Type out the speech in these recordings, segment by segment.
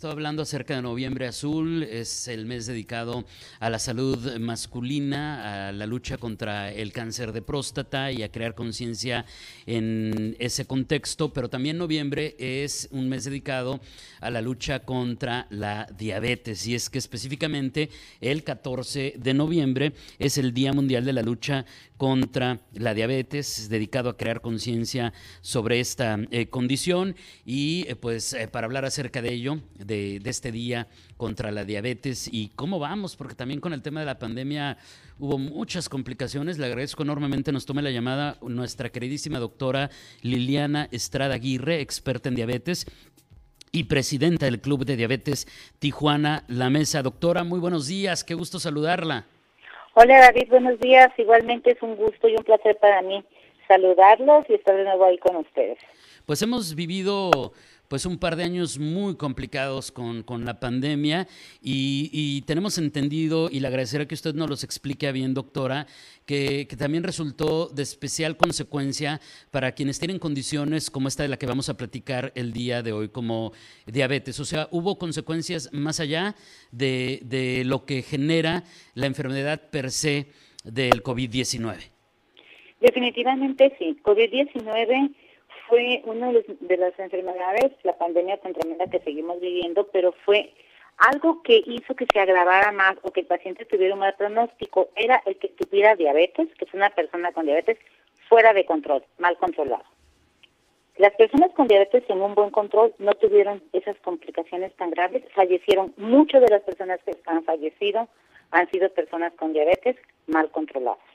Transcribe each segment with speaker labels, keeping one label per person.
Speaker 1: estado hablando acerca de Noviembre Azul, es el mes dedicado a la salud masculina, a la lucha contra el cáncer de próstata y a crear conciencia en ese contexto, pero también noviembre es un mes dedicado a la lucha contra la diabetes y es que específicamente el 14 de noviembre es el Día Mundial de la Lucha contra la Diabetes, dedicado a crear conciencia sobre esta eh, condición y eh, pues eh, para hablar acerca de ello, de, de este día contra la diabetes y cómo vamos, porque también con el tema de la pandemia hubo muchas complicaciones. Le agradezco enormemente, nos tome la llamada nuestra queridísima doctora Liliana Estrada Aguirre, experta en diabetes y presidenta del Club de Diabetes Tijuana La Mesa. Doctora, muy buenos días, qué gusto saludarla.
Speaker 2: Hola David, buenos días. Igualmente es un gusto y un placer para mí saludarlos y estar de nuevo ahí con ustedes.
Speaker 1: Pues hemos vivido pues un par de años muy complicados con, con la pandemia y, y, tenemos entendido, y le agradeceré que usted nos los explique bien, doctora, que, que, también resultó de especial consecuencia para quienes tienen condiciones como esta de la que vamos a platicar el día de hoy, como diabetes. O sea, hubo consecuencias más allá de, de lo que genera la enfermedad per se del COVID-19.
Speaker 2: Definitivamente sí. COVID-19 fue una de las enfermedades, la pandemia tan tremenda que seguimos viviendo, pero fue algo que hizo que se agravara más o que el paciente tuviera un mal pronóstico, era el que tuviera diabetes, que es una persona con diabetes fuera de control, mal controlado. Las personas con diabetes en un buen control no tuvieron esas complicaciones tan graves, fallecieron. Muchas de las personas que han fallecido han sido personas con diabetes mal controladas.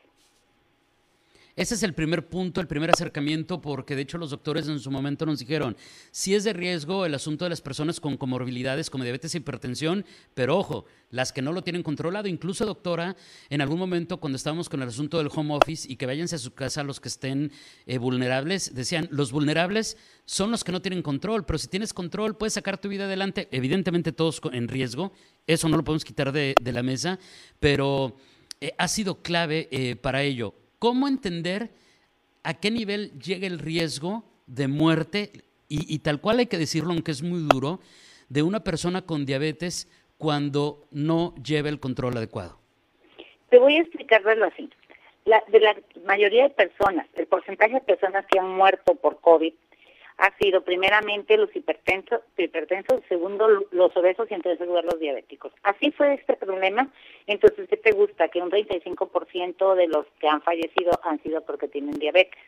Speaker 1: Ese es el primer punto, el primer acercamiento, porque de hecho los doctores en su momento nos dijeron, sí es de riesgo el asunto de las personas con comorbilidades como diabetes e hipertensión, pero ojo, las que no lo tienen controlado, incluso doctora, en algún momento cuando estábamos con el asunto del home office y que váyanse a su casa los que estén eh, vulnerables, decían, los vulnerables son los que no tienen control, pero si tienes control puedes sacar tu vida adelante, evidentemente todos en riesgo, eso no lo podemos quitar de, de la mesa, pero eh, ha sido clave eh, para ello cómo entender a qué nivel llega el riesgo de muerte, y, tal cual hay que decirlo, aunque es muy duro, de una persona con diabetes cuando no lleva el control adecuado.
Speaker 2: Te voy a explicarlo así. La, de la mayoría de personas, el porcentaje de personas que han muerto por COVID ha sido primeramente los hipertensos, hipertensos, segundo los obesos y en tercer lugar los diabéticos. Así fue este problema. Entonces, ¿qué te gusta? Que un 35% de los que han fallecido han sido porque tienen diabetes.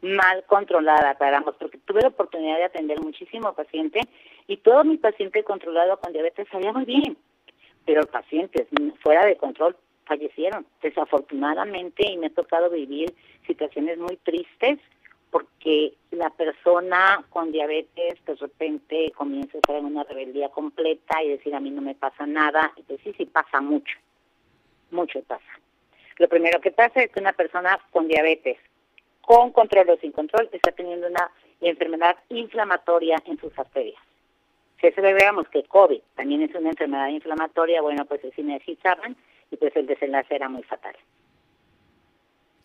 Speaker 2: Mal controlada, aclaramos, porque tuve la oportunidad de atender muchísimo paciente y todo mi paciente controlado con diabetes salía muy bien, pero pacientes fuera de control fallecieron. Desafortunadamente, y me ha tocado vivir situaciones muy tristes, porque la persona con diabetes de repente comienza a estar en una rebeldía completa y decir a mí no me pasa nada, y pues sí, sí pasa mucho, mucho pasa. Lo primero que pasa es que una persona con diabetes, con control o sin control, está teniendo una enfermedad inflamatoria en sus arterias. Si eso le veamos que COVID también es una enfermedad inflamatoria, bueno, pues se necesitaban y pues el desenlace era muy fatal.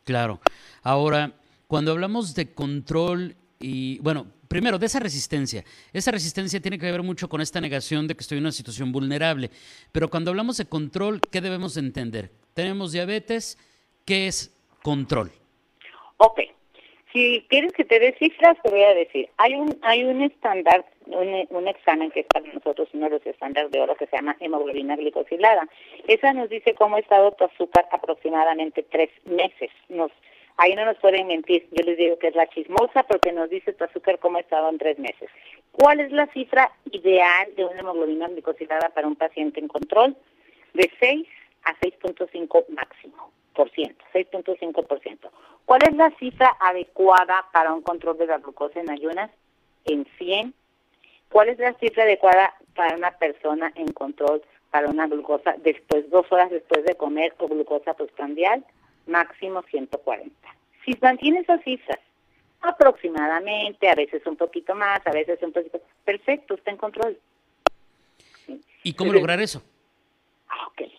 Speaker 1: Claro. Ahora, cuando hablamos de control y, bueno, primero, de esa resistencia. Esa resistencia tiene que ver mucho con esta negación de que estoy en una situación vulnerable. Pero cuando hablamos de control, ¿qué debemos entender? Tenemos diabetes, ¿qué es control?
Speaker 2: Ok. Si quieres que te dé cifras, te voy a decir. Hay un hay un estándar, un, un examen que es para nosotros uno de los estándares de oro que se llama hemoglobina glicosilada. Esa nos dice cómo ha estado tu azúcar aproximadamente tres meses. Nos Ahí no nos pueden mentir. Yo les digo que es la chismosa porque nos dice tu azúcar cómo ha estado en tres meses. ¿Cuál es la cifra ideal de una hemoglobina glicosilada para un paciente en control? De 6 a 6.5 máximo, por ciento, 6.5 por ciento. ¿Cuál es la cifra adecuada para un control de la glucosa en ayunas? En 100. ¿Cuál es la cifra adecuada para una persona en control para una glucosa después, dos horas después de comer o glucosa postprandial? Máximo 140. Si mantiene esas cifras, aproximadamente, a veces un poquito más, a veces un poquito, perfecto, está en control.
Speaker 1: ¿Y cómo lograr eso?
Speaker 2: Ah, ok.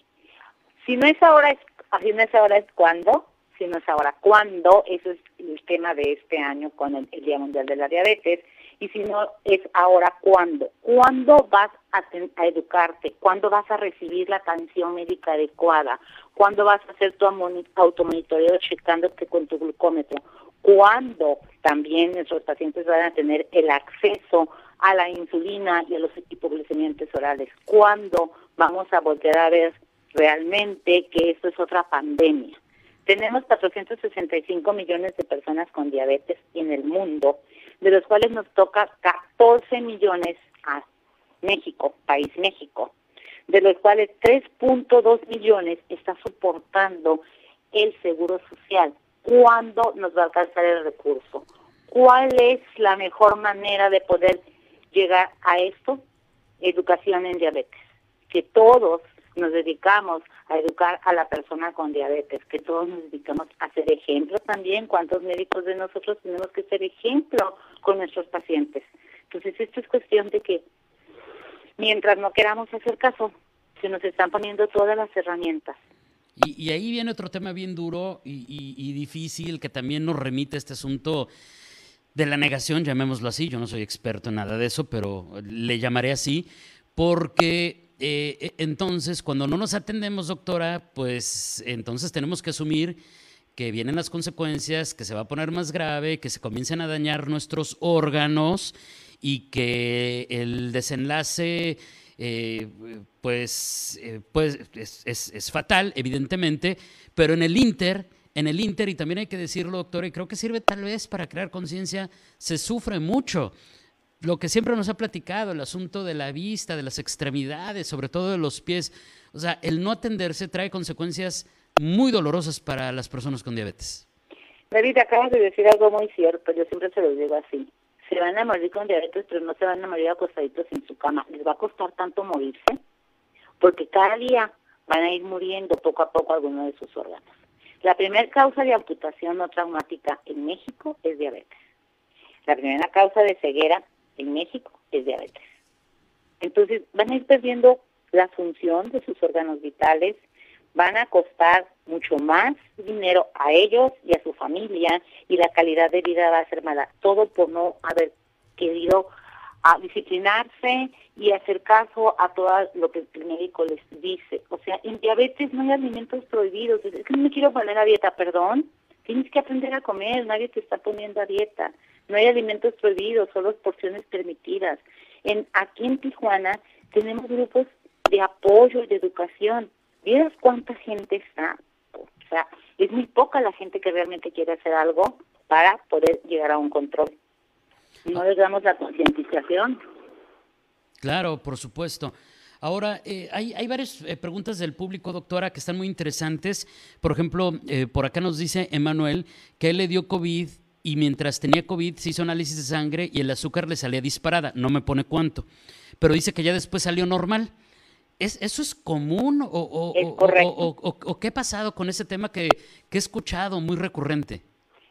Speaker 2: Si no es ahora, es, si no es ahora, es cuándo. Si no es ahora, cuándo. Eso es el tema de este año con el, Día Mundial de la Diabetes. Y si no es ahora, ¿cuándo? ¿Cuándo vas a, a, educarte? ¿Cuándo vas a recibir la atención médica adecuada? ¿Cuándo vas a hacer tu automonitoreo checándote con tu glucómetro? ¿Cuándo también nuestros pacientes van a tener el acceso a la insulina y a los hipoglucemiantes orales? ¿Cuándo vamos a volver a ver realmente que esto es otra pandemia? Tenemos 465 millones de personas con diabetes en el mundo, de los cuales nos toca 14 millones a México, país México, de los cuales 3.2 millones está soportando el seguro social. ¿Cuándo nos va a alcanzar el recurso? ¿Cuál es la mejor manera de poder llegar a esto? Educación en diabetes. Que todos nos dedicamos a educar a la persona con diabetes, que todos nos dedicamos a ser ejemplo también, cuántos médicos de nosotros tenemos que ser ejemplo con nuestros pacientes. Entonces, esto es cuestión de que mientras no queramos hacer caso, se nos están poniendo todas las herramientas.
Speaker 1: Y, ahí viene otro tema bien duro y, y difícil que también nos remite a este asunto de la negación, llamémoslo así, yo no soy experto en nada de eso, pero le llamaré así, porque eh, e, entonces, cuando no nos atendemos, doctora, pues entonces tenemos que asumir que vienen las consecuencias, que se va a poner más grave, que se comiencen a dañar nuestros órganos y que el desenlace, eh, pues, eh, pues es, es, fatal, evidentemente, pero en el Inter, en el Inter, y también hay que decirlo, doctora, y creo que sirve tal vez para crear conciencia, se sufre mucho lo que siempre nos ha platicado, el asunto de la vista, de las extremidades, sobre todo de los pies. O sea, el no atenderse trae consecuencias muy dolorosas para las personas con diabetes.
Speaker 2: David, acabas de decir algo muy cierto, yo siempre se lo digo así. Se van a morir con diabetes, pero no se van a morir acostaditos en su cama. Les va a costar tanto morirse, porque cada día van a ir muriendo poco a poco algunos de sus órganos. La primera causa de amputación no traumática en México es diabetes. La primera causa de ceguera en México es diabetes. Entonces van a ir perdiendo la función de sus órganos vitales, van a costar mucho más dinero a ellos y a su familia y la calidad de vida va a ser mala. Todo por no haber querido a ah, disciplinarse y hacer caso a todo lo que el médico les dice. O sea, en diabetes no hay alimentos prohibidos. Es que no me quiero poner a dieta, perdón. Tienes que aprender a comer, nadie te está poniendo a dieta. No hay alimentos prohibidos, solo porciones permitidas. En, aquí en Tijuana tenemos grupos de apoyo y de educación. ¿Vieras cuánta gente está? O sea, es muy poca la gente que realmente quiere hacer algo para poder llegar a un control. No les damos la concientización.
Speaker 1: Claro, por supuesto. Ahora, eh, hay, hay, varias eh, preguntas del público, doctora, que están muy interesantes. Por ejemplo, eh, por acá nos dice Emanuel que él le dio COVID y mientras tenía COVID se hizo análisis de sangre y el azúcar le salía disparada, no me pone cuánto, pero dice que ya después salió normal. ¿Es, ¿Eso es común o, o, qué ha pasado con ese tema que, que he escuchado muy recurrente?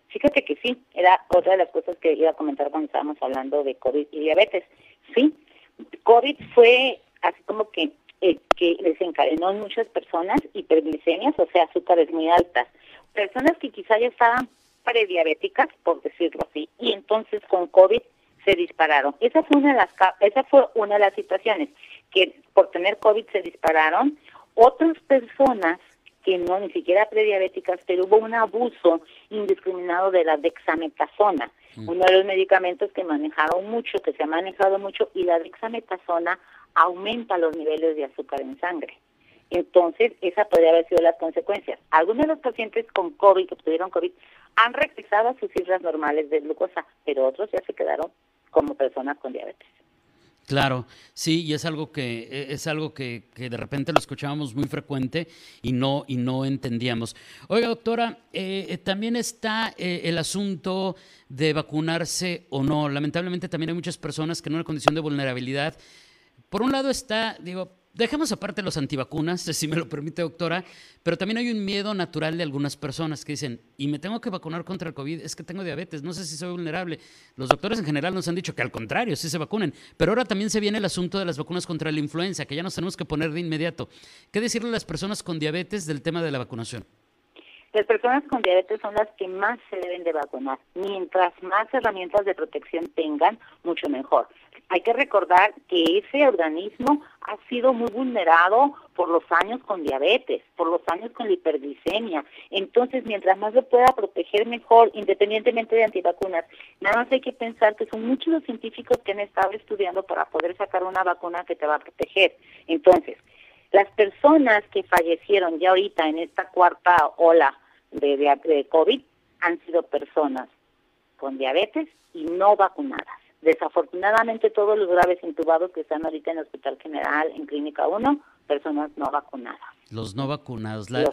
Speaker 2: Fíjate que sí, era otra de las cosas que iba a comentar cuando estábamos hablando de COVID y diabetes. Sí, COVID fue así como que, eh, que desencadenó en muchas personas hiperglicemias, o sea, azúcares muy altas. Personas que quizá ya estaban prediabéticas, por decirlo así, y entonces con COVID se dispararon. Esa fue una de las esa fue una de las situaciones que por tener COVID se dispararon. Otras personas que no ni siquiera prediabéticas, pero hubo un abuso indiscriminado de la dexametasona, mm. uno de los medicamentos que manejaron mucho, que se ha manejado mucho, y la dexametasona aumenta los niveles de azúcar en sangre. Entonces, esa podría haber sido las consecuencias. Algunos de los pacientes con COVID, que tuvieron COVID, han regresado a sus cifras normales de glucosa, pero otros ya se quedaron como personas con diabetes.
Speaker 1: Claro, sí, y es algo que e, es algo que, de repente lo escuchábamos muy frecuente y no y no entendíamos. Oiga, doctora, eh, eh, también está eh, el asunto de vacunarse o no. Lamentablemente también hay muchas personas que en una condición de vulnerabilidad. Por un lado está, digo, Dejemos aparte los antivacunas, si me lo permite, doctora, pero también hay un miedo natural de algunas personas que dicen, y me tengo que vacunar contra el COVID, es que tengo diabetes, no sé si soy vulnerable. Los doctores en general nos han dicho que al contrario, sí se vacunen, pero ahora también se viene el asunto de las vacunas contra la influenza, que ya nos tenemos que poner de inmediato. ¿Qué decirle a las personas con diabetes del tema de la vacunación?
Speaker 2: Las personas con diabetes son las que más se deben de vacunar. Mientras más herramientas de protección tengan, mucho mejor. Hay que recordar que ese organismo ha sido muy vulnerado por los años con diabetes, por los años con la hiperglicemia. Entonces, mientras más se pueda proteger mejor, independientemente de antivacunas, nada más hay que pensar que son muchos los científicos que han estado estudiando para poder sacar una vacuna que te va a proteger. Entonces, las personas que fallecieron ya ahorita en esta cuarta ola de, COVID han sido personas con diabetes y no vacunadas. Desafortunadamente todos los graves intubados que están ahorita en el Hospital General, en Clínica 1, personas no vacunadas.
Speaker 1: Los no vacunados, la,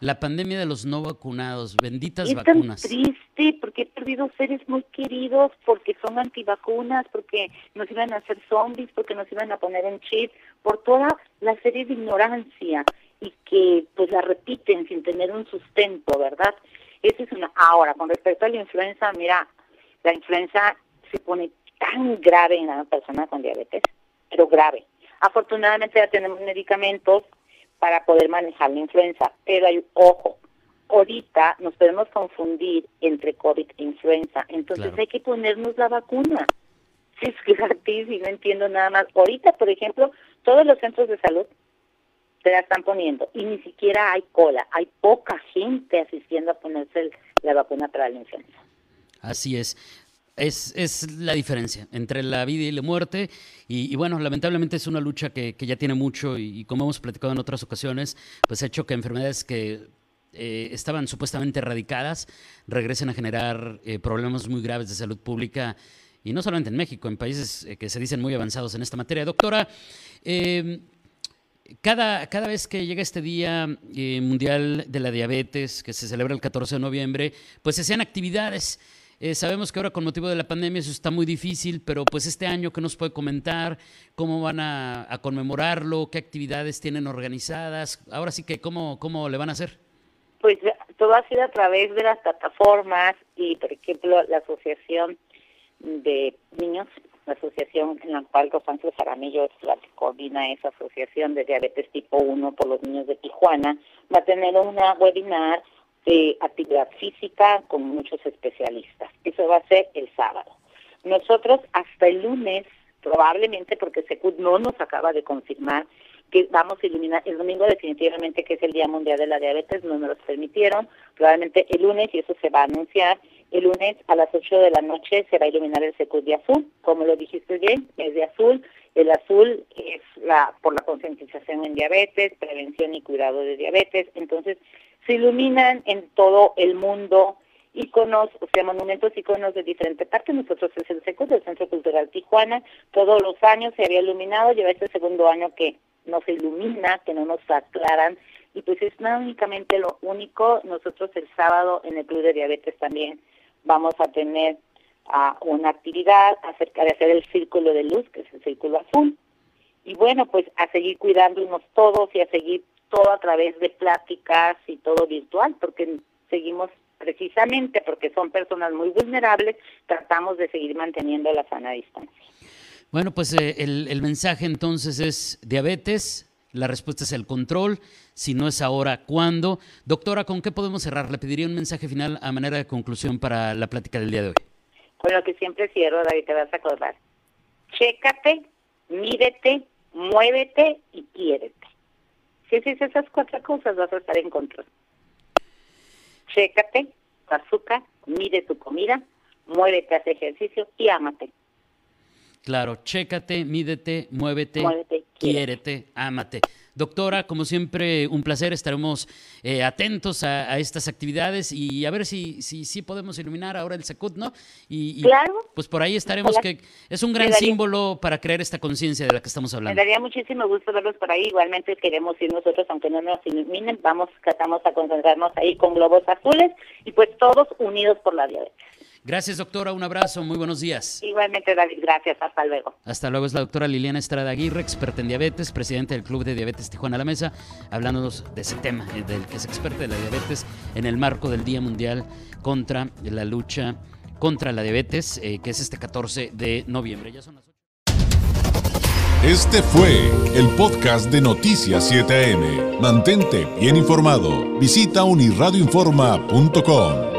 Speaker 1: la pandemia de los no vacunados, benditas
Speaker 2: es
Speaker 1: vacunas.
Speaker 2: Es triste porque he perdido seres muy queridos, porque son antivacunas, porque nos iban a hacer zombies, porque nos iban a poner en chip, por toda la serie de ignorancia y que pues la repiten sin tener un sustento, ¿verdad? Esa es una. Ahora, con respecto a la influenza, mira, la influenza se pone tan grave en la persona con diabetes, pero grave. Afortunadamente ya tenemos medicamentos para poder manejar la influenza, pero hay, ojo, ahorita nos podemos confundir entre COVID e influenza, entonces hay que ponernos la vacuna. Es gratis y no entiendo nada más. Ahorita, por ejemplo, todos los centros de salud se la están poniendo y ni siquiera hay cola, hay poca gente asistiendo a ponerse la vacuna para la influenza.
Speaker 1: Así es. Es, es, la diferencia entre la vida y la muerte. Y, bueno, lamentablemente es una lucha que, ya tiene mucho y, como hemos platicado en otras ocasiones, pues ha hecho que enfermedades que eh, estaban supuestamente erradicadas regresen a generar eh, problemas muy graves de salud pública. Y no solamente en México, en países eh, que se dicen muy avanzados en esta materia. Doctora, cada, cada vez que llega este Día Mundial de la Diabetes, que se celebra el 14 de noviembre, pues se hacen actividades. Eh, sabemos que ahora con motivo de la pandemia eso está muy difícil, pero pues este año, ¿qué nos puede comentar? ¿Cómo van a, conmemorarlo? ¿Qué actividades tienen organizadas? Ahora sí que, ¿cómo, ¿cómo le van a hacer?
Speaker 2: Pues todo ha sido a través de las plataformas y, por ejemplo, la Asociación de Niños la asociación en la cual Rosángel Jaramillo es la que coordina esa asociación de diabetes tipo 1 por los niños de Tijuana, va a tener una webinar de actividad física con muchos especialistas. Eso va a ser el sábado. Nosotros hasta el lunes, probablemente porque Secud no nos acaba de confirmar que vamos a iluminar el domingo definitivamente que es el Día Mundial de la Diabetes, no nos lo permitieron, probablemente el lunes y eso se va a anunciar el lunes a las 8 de la noche se va a iluminar el Secud de azul, como lo dijiste bien, es de azul. El azul es la por la concientización en diabetes, prevención y cuidado de diabetes. Entonces, se iluminan en todo el mundo iconos, o sea, monumentos iconos de diferentes partes. Nosotros es el Secud, del Centro Cultural Tijuana. Todos los años se había iluminado, lleva este segundo año que no se ilumina, que no nos aclaran. Y pues es no únicamente lo único, nosotros el sábado en el Club de Diabetes también vamos a tener a una actividad acerca de hacer el círculo de luz, que es el círculo azul. Y bueno, pues a seguir cuidándonos todos y a seguir todo a través de pláticas y todo virtual, porque seguimos precisamente porque son personas muy vulnerables, tratamos de seguir manteniendo la sana distancia.
Speaker 1: Bueno, pues eh, el, el mensaje entonces es diabetes, la respuesta es el control. Si no es ahora, ¿cuándo? Doctora, ¿con qué podemos cerrar? Le pediría un mensaje final a manera de conclusión para la plática del día de hoy.
Speaker 2: Con lo que siempre cierro, David, te vas a acordar. Chécate, mídete, muévete y quiérete. Si haces esas cuatro cosas, vas a estar en control. Chécate, azúcar, mide tu comida, muévete, haz ejercicio y ámate.
Speaker 1: Claro, chécate, mídete, muévete, muévete quiérete, ámate. Doctora, como siempre, un placer. Estaremos eh, atentos a, estas actividades y a ver si, si, si podemos iluminar ahora el Secut, ¿no? Y,
Speaker 2: claro.
Speaker 1: Pues por ahí estaremos, que es un gran símbolo para crear esta conciencia de la que estamos hablando.
Speaker 2: Me daría muchísimo gusto verlos por ahí. Igualmente queremos ir nosotros, aunque no nos iluminen, vamos, tratamos a concentrarnos ahí con globos azules y pues todos unidos por la diabetes.
Speaker 1: Gracias, doctora. Un abrazo. Muy buenos días.
Speaker 2: Igualmente, David. Gracias. Hasta luego.
Speaker 1: Hasta luego. Es la doctora Liliana Estrada Aguirre, experta en diabetes, presidente del Club de Diabetes Tijuana a la Mesa, hablándonos de ese tema, eh, del que es experta de la diabetes en el marco del Día Mundial contra la lucha contra la diabetes, eh, que es este 14 de noviembre. Ya son las 8.
Speaker 3: Este fue el podcast de Noticias 7am. Mantente bien informado. Visita unirradioinforma.com.